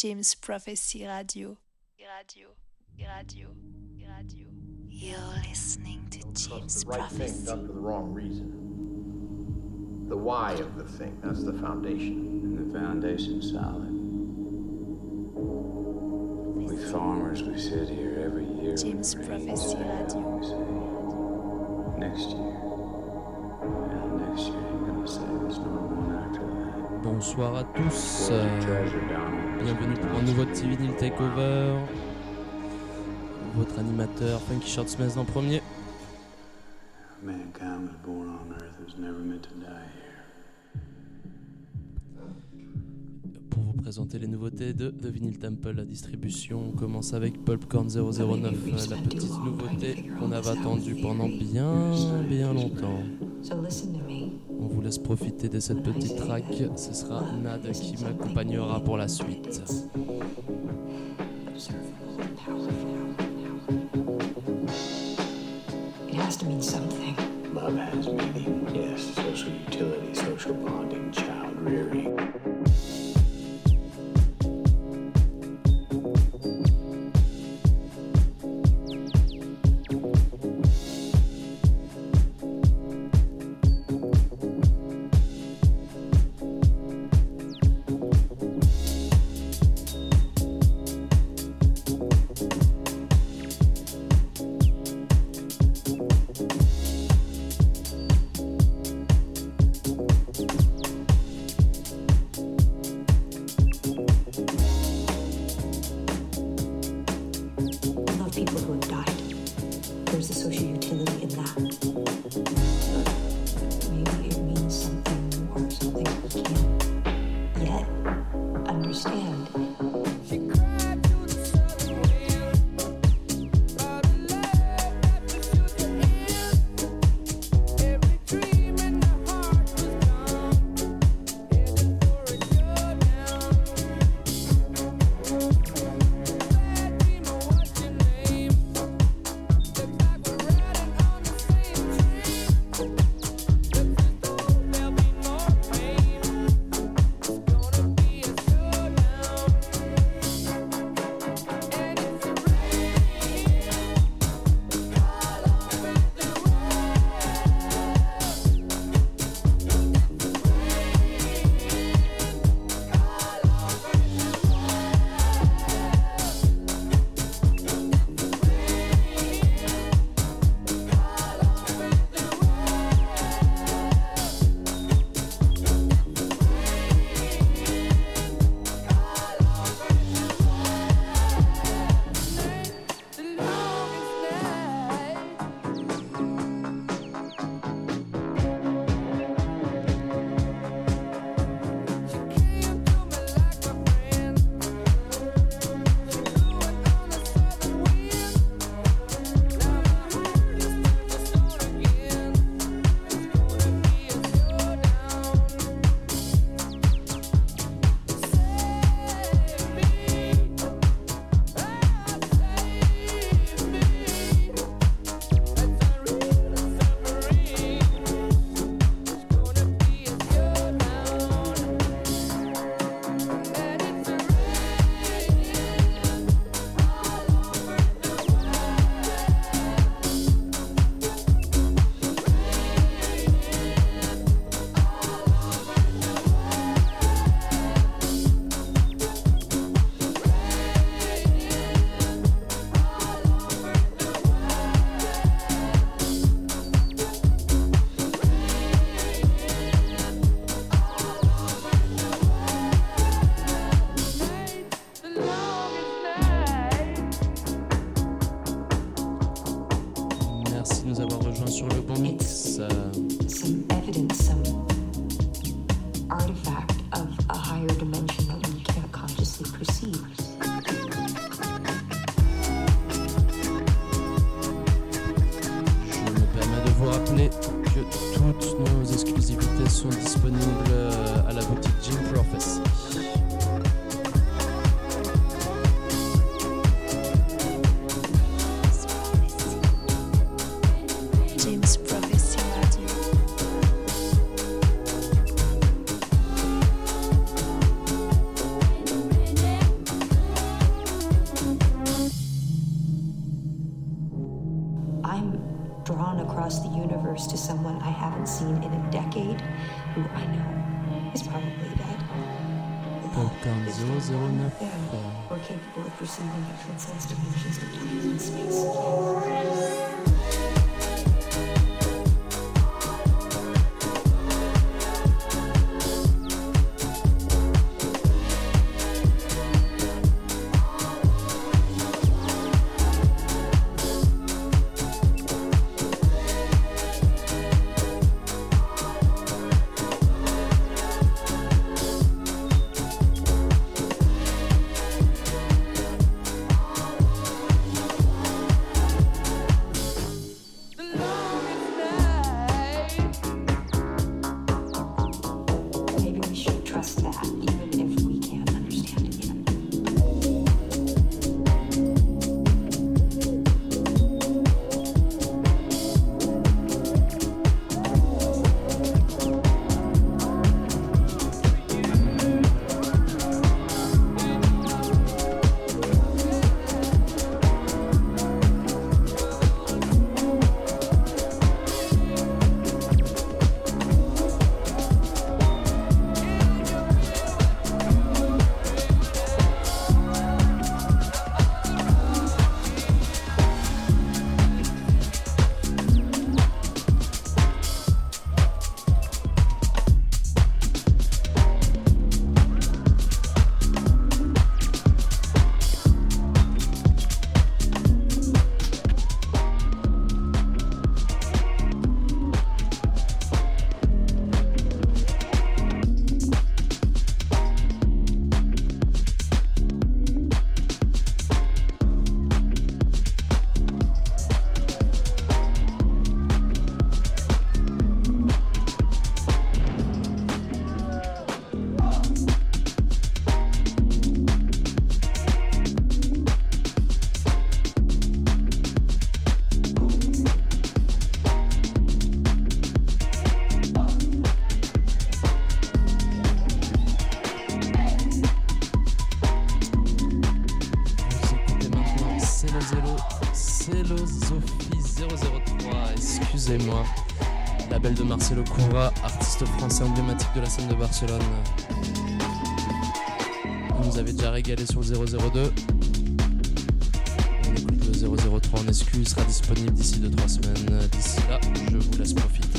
James Prophecy Radio. Radio, radio, radio. You're listening to James the right Prophecy. thing done for the wrong reason. The why of the thing, that's the foundation. And the foundation's solid. We farmers, we sit here every year. James when it rains Prophecy down, Radio. We say, next year. And next year ain't gonna say there's no one after that. Bonsoir à tous. Euh, the treasure, Donald? Bienvenue pour un nouveau petit vinyle takeover. Votre animateur Funky Short Smith en premier. Pour vous présenter les nouveautés de The Vinyl Temple, la distribution. On commence avec Pulpcorn 009, euh, la petite nouveauté qu'on avait attendue pendant bien, bien longtemps. So listen to me. Laisse profiter de cette petite track. Ce sera Nad qui m'accompagnera pour la suite. It has to mean something. Love has meaning, yes, social utility, social bonding, utility in that. Excusez-moi. Label de Marcelo Coura, artiste français emblématique de la scène de Barcelone. Il nous avait déjà régalé sur le 002. On écoute le 003 en exclu, il sera disponible d'ici 2-3 semaines. D'ici là, je vous laisse profiter.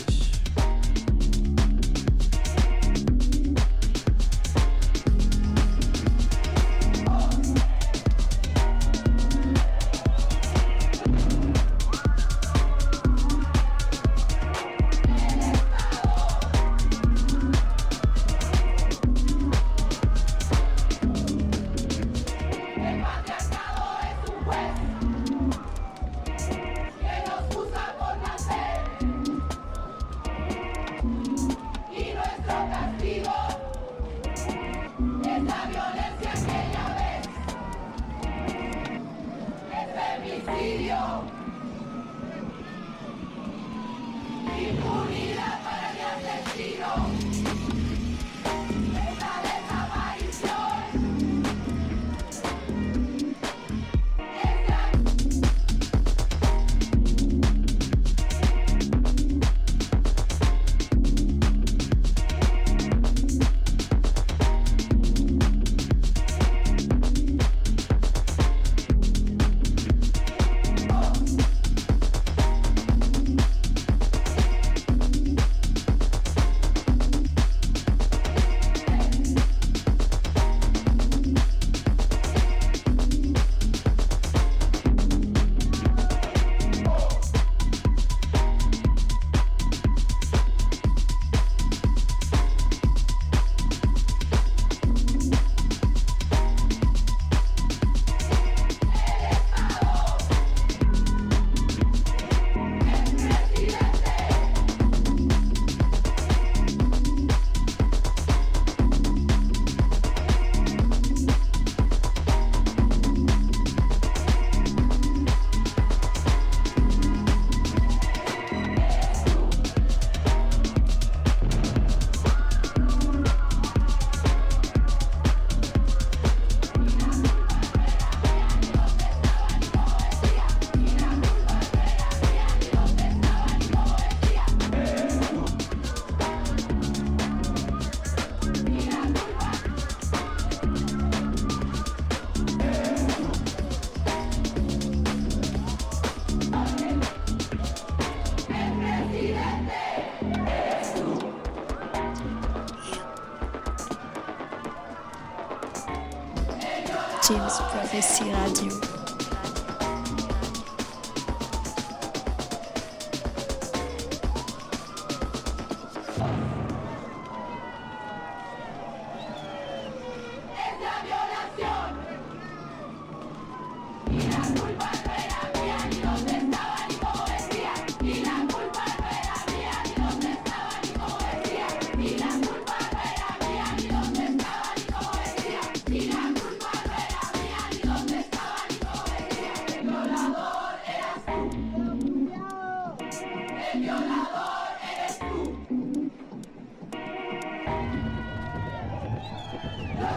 Hello,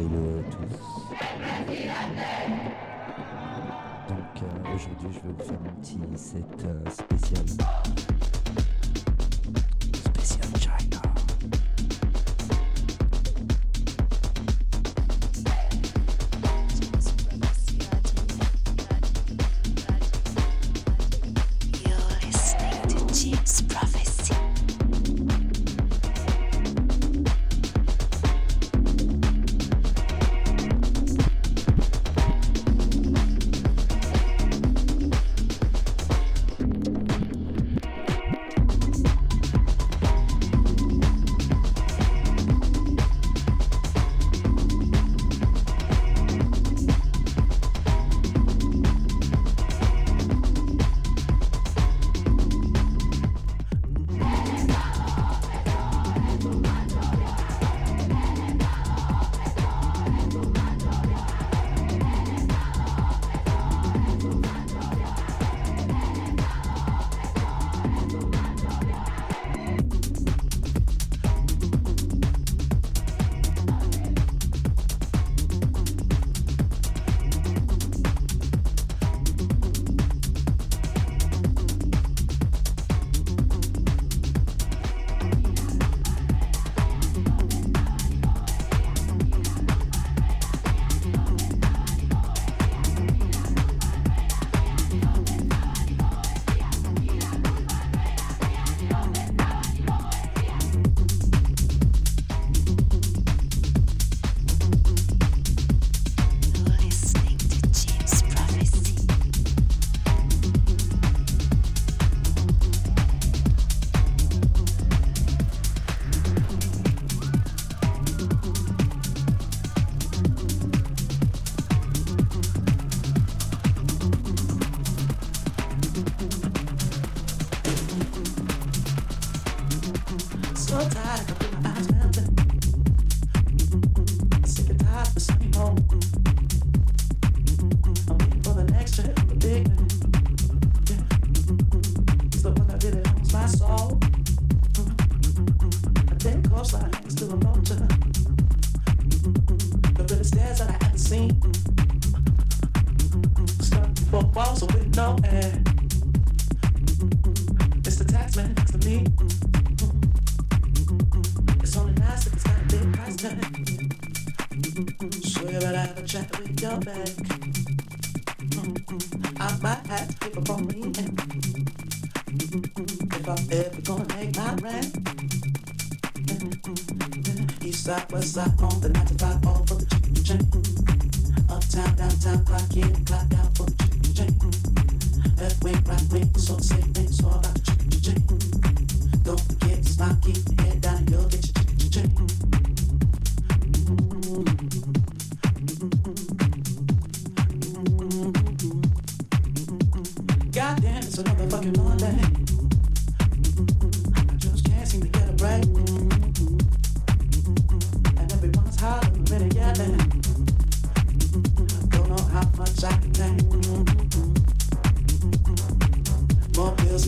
hello à tous. Donc euh, aujourd'hui, je vais vous faire un petit set euh, spécial.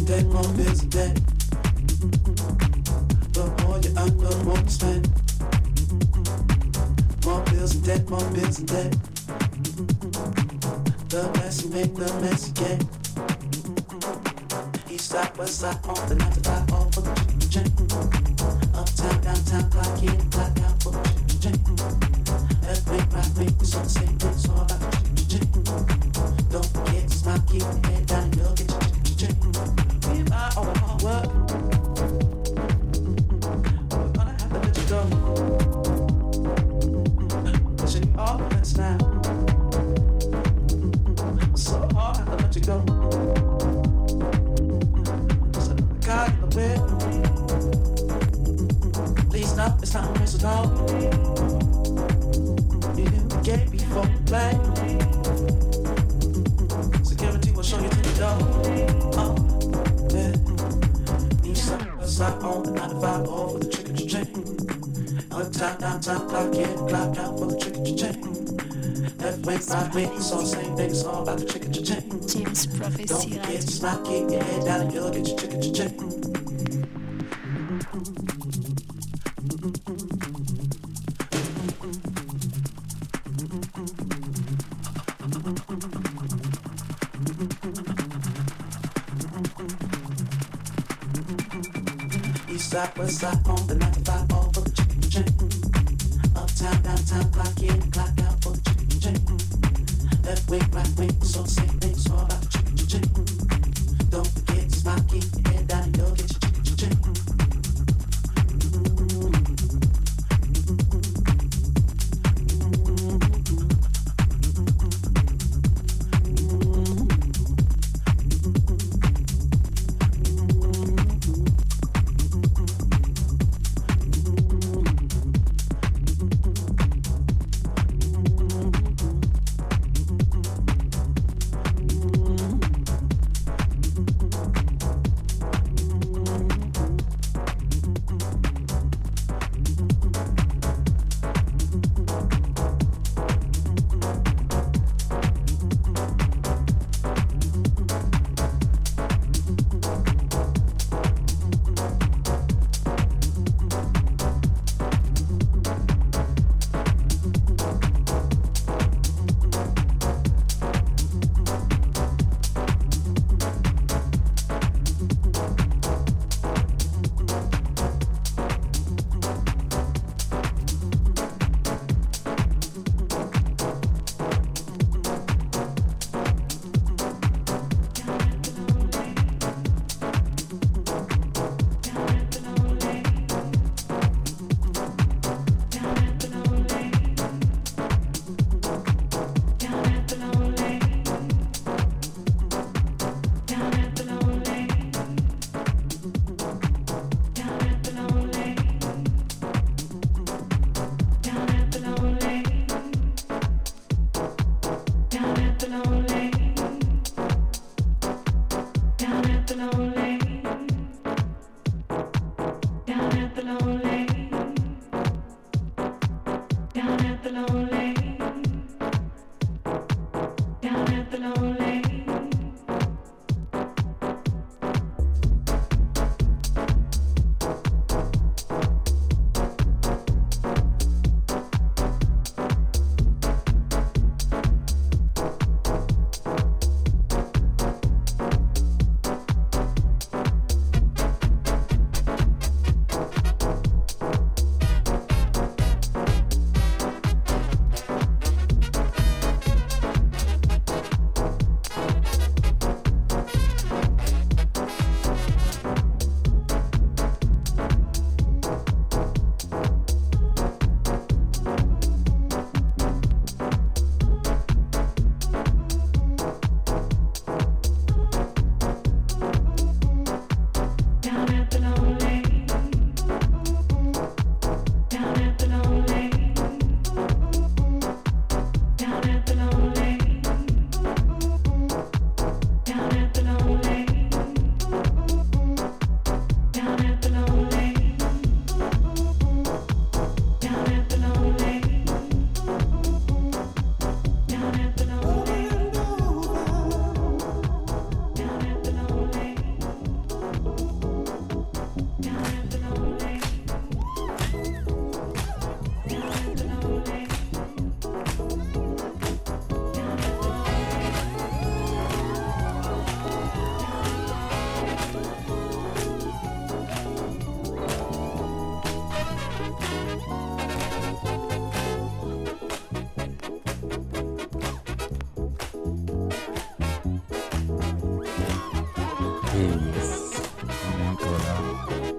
dead, wrong isn't. The more you earn, the more you spend. More bills and debt, more bills and debt. The the side, side, on the to all for the. Uptown, downtown, clock in, clock out for the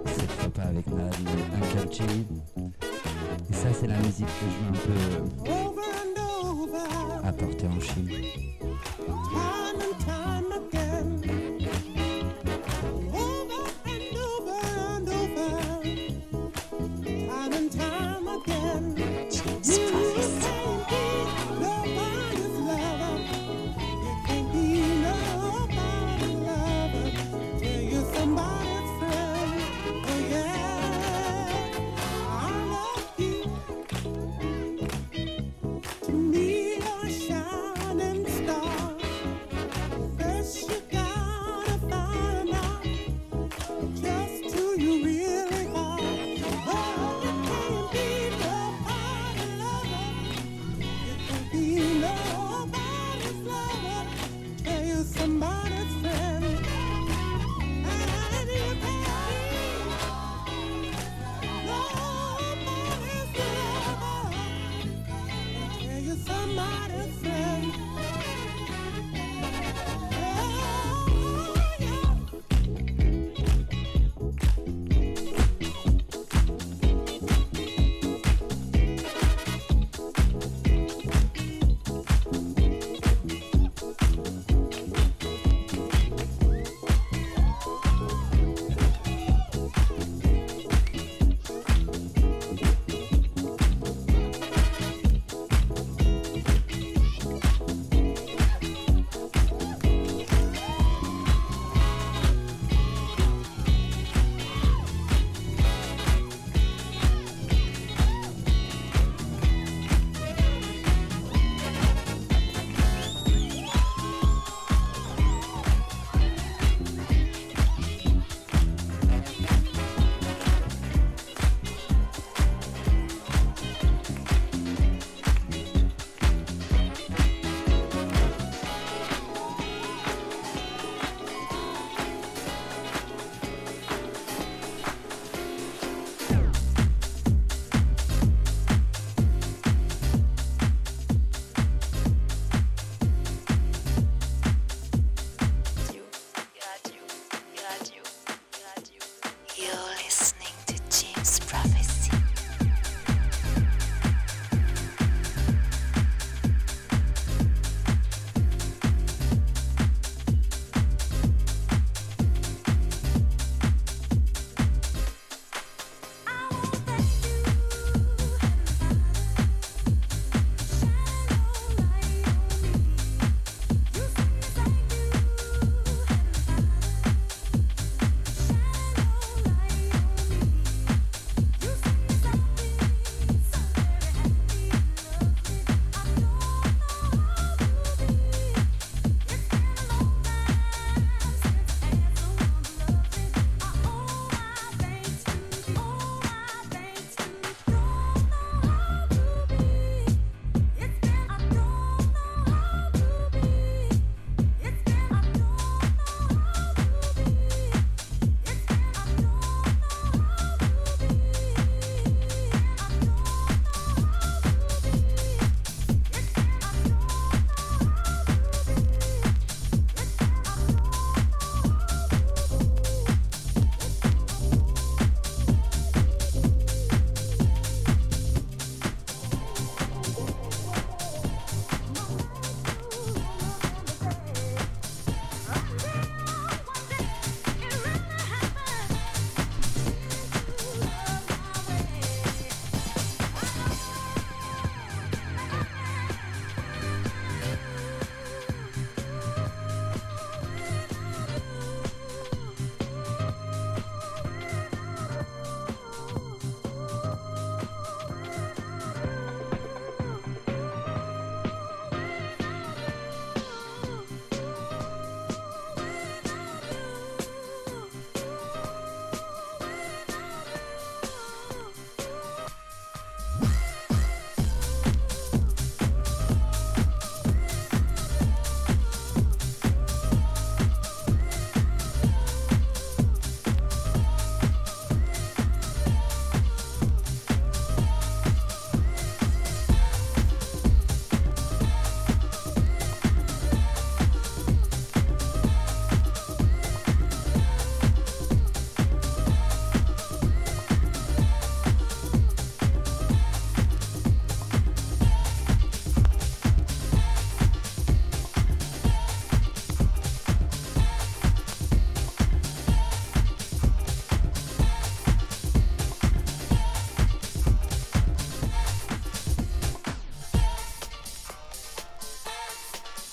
Cette fois pas avec ma Uncle Chili. Et ça, c'est la musique que je veux un peu euh, apporter en Chine.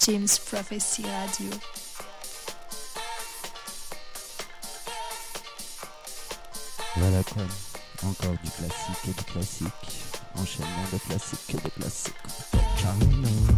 James Prophecy Radio. Voilà quoi. Encore du classique et du classique. Enchaînement de classique et de classique. Ciao.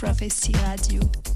Prophecy Radio.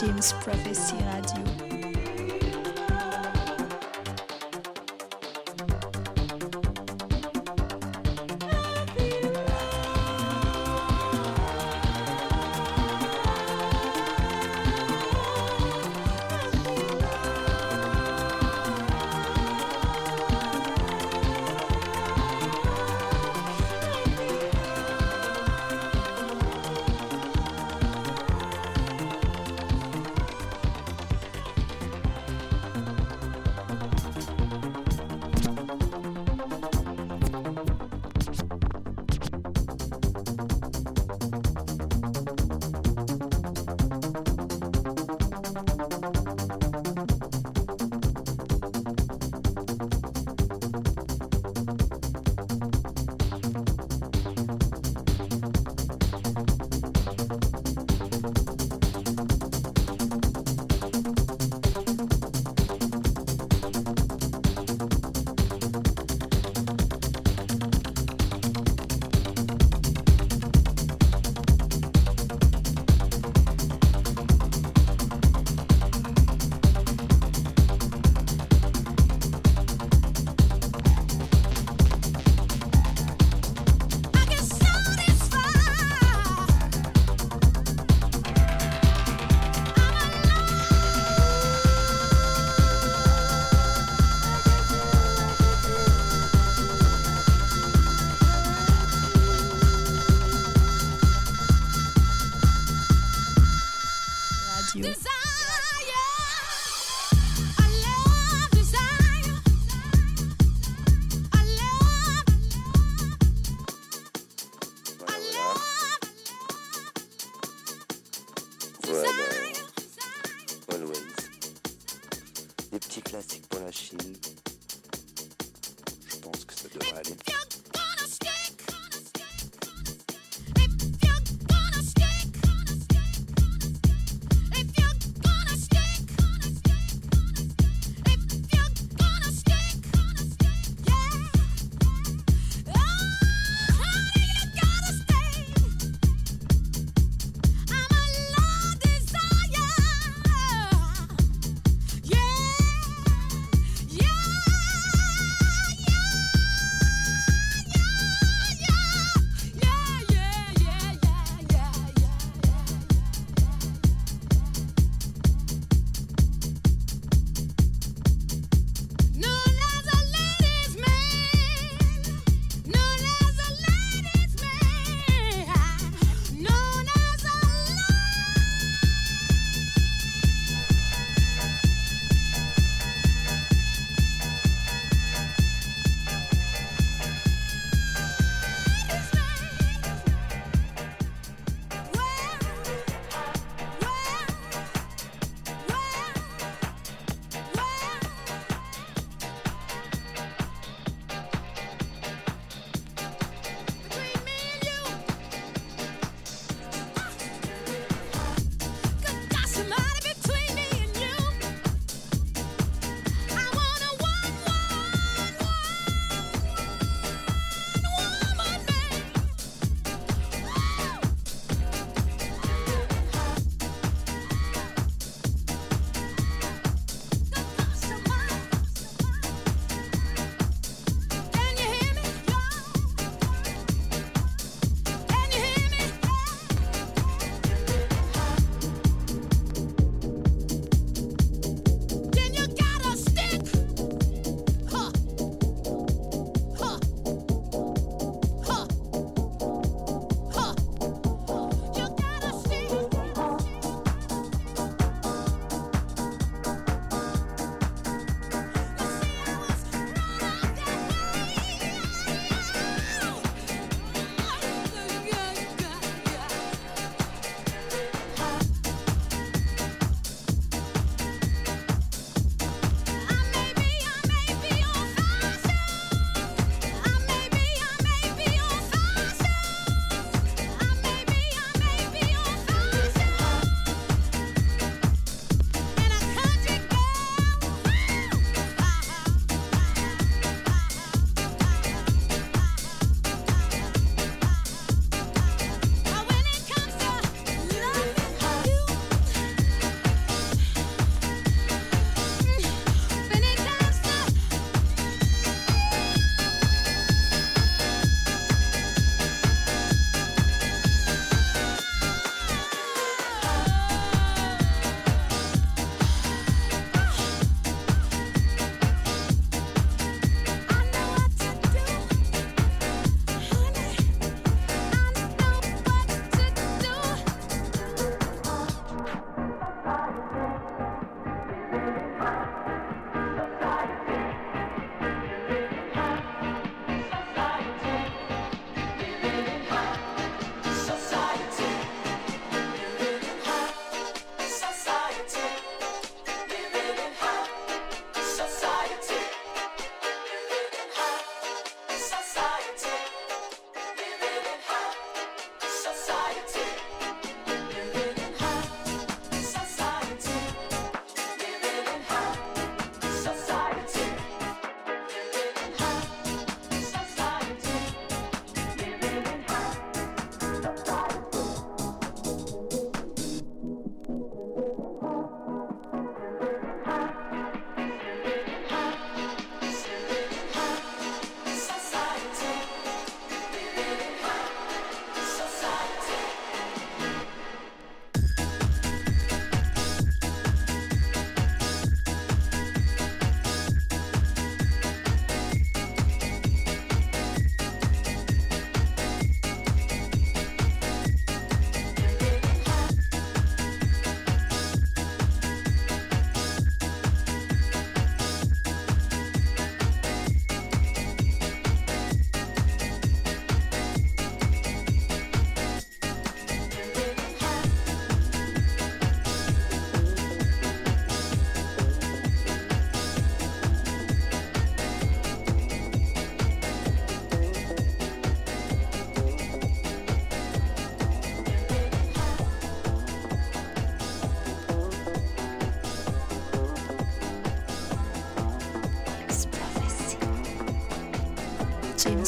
James Prophecy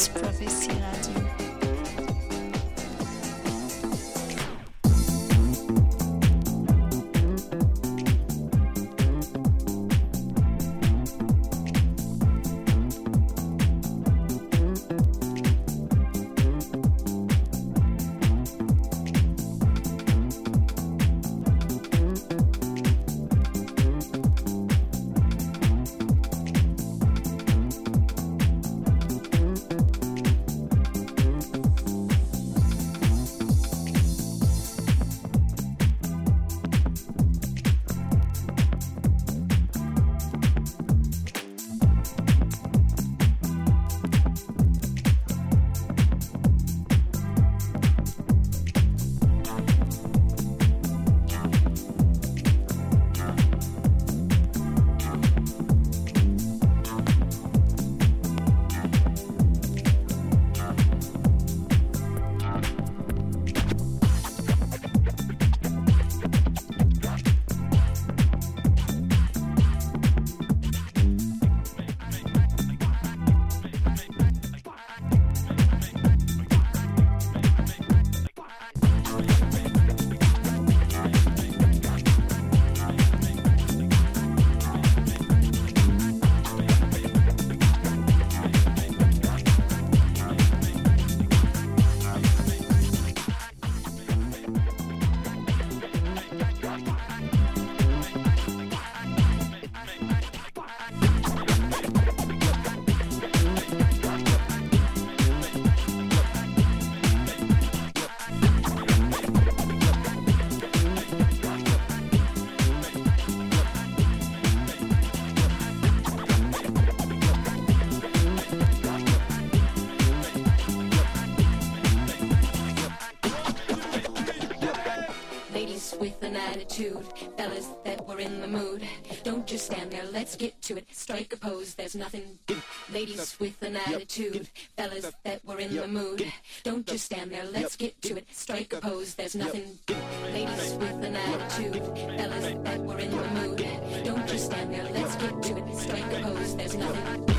prophecy Don't just stand there, let's get to it. Strike a pose, there's nothing. Ladies with an attitude, fellas that were in the mood. Don't just stand there, let's get to it. Strike a pose, there's nothing. Ladies with an attitude, fellas that were in the mood. Don't just stand there, let's get to it. Strike a pose, there's nothing.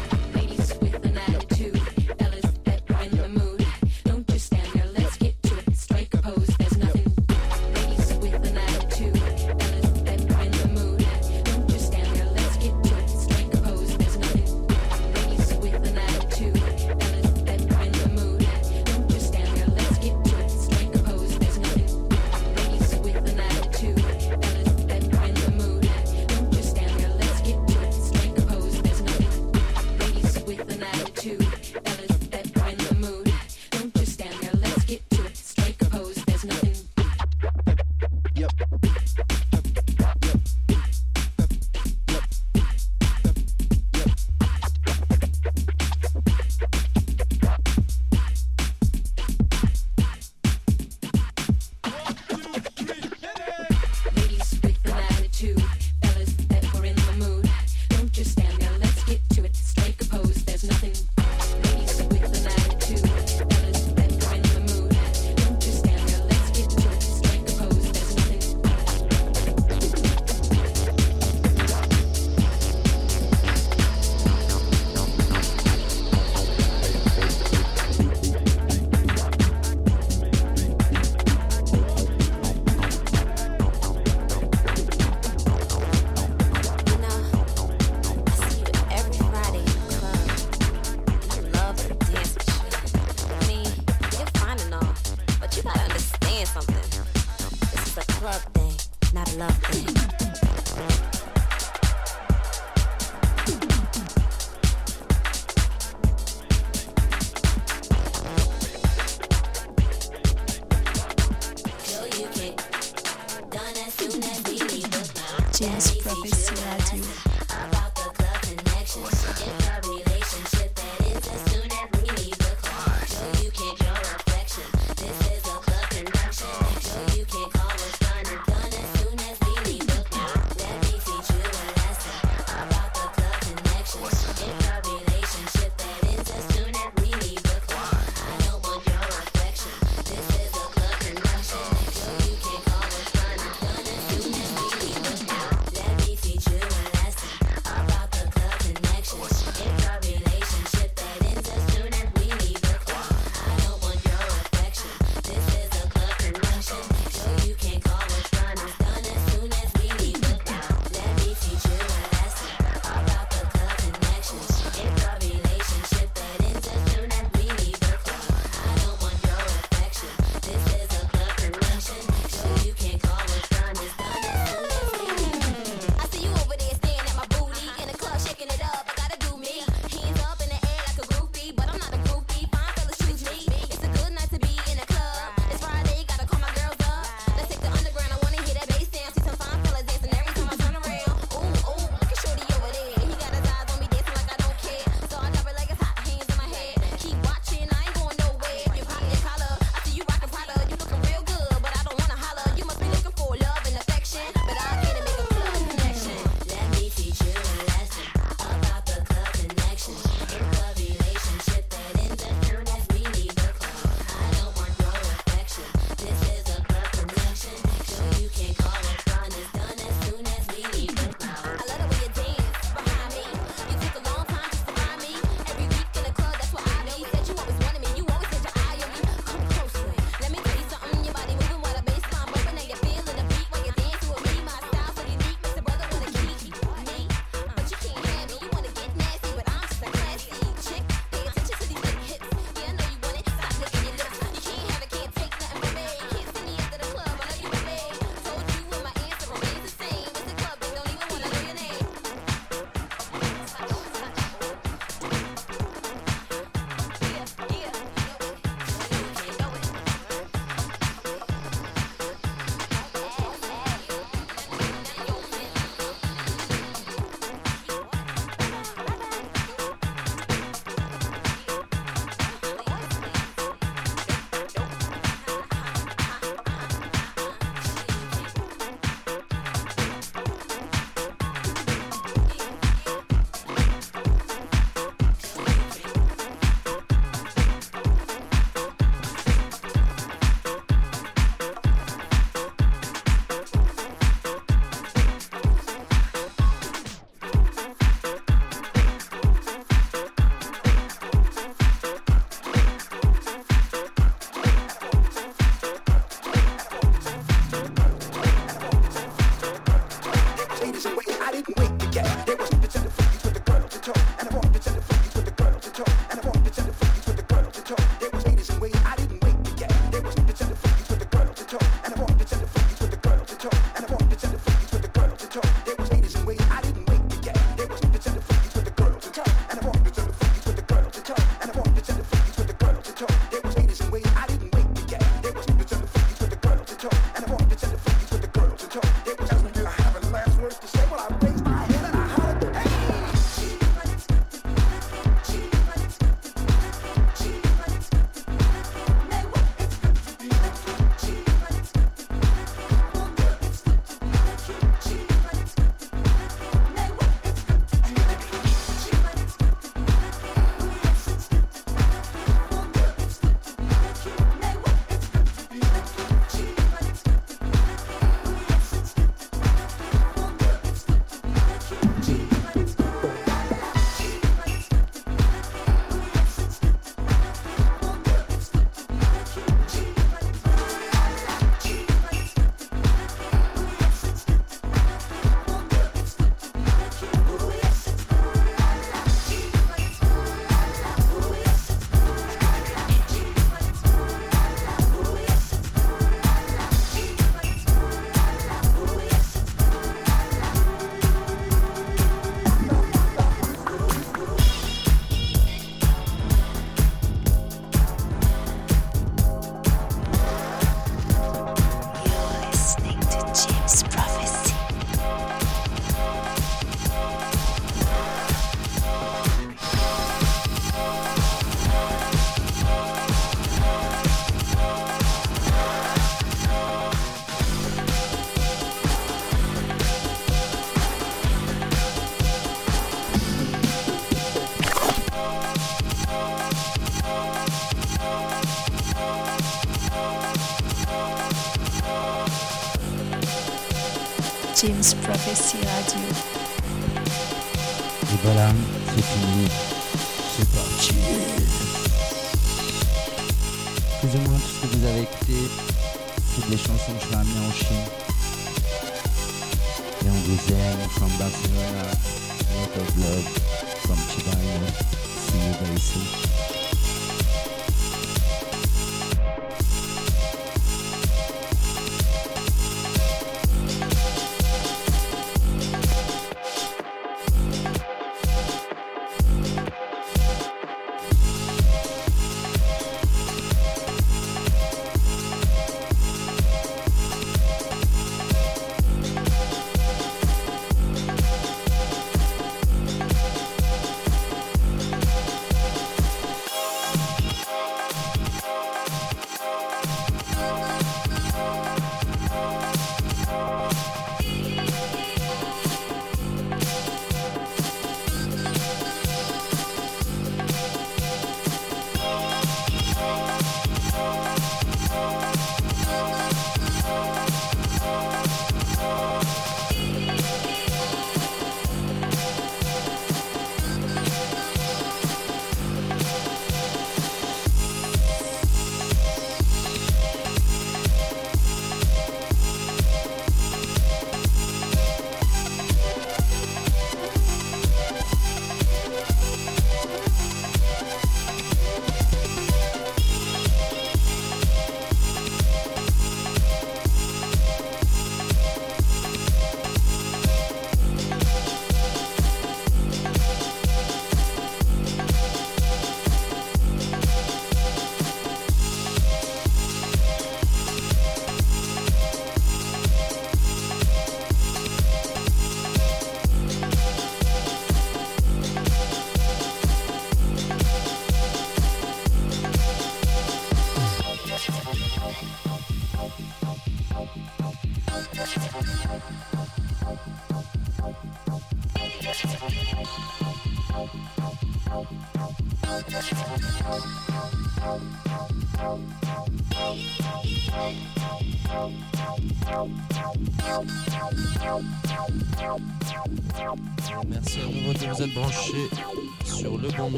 Of love from China. See you very soon.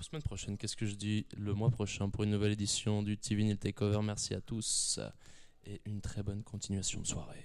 Semaine prochaine, qu'est-ce que je dis Le mois prochain pour une nouvelle édition du TV Takeover? Merci à tous et une très bonne continuation de soirée.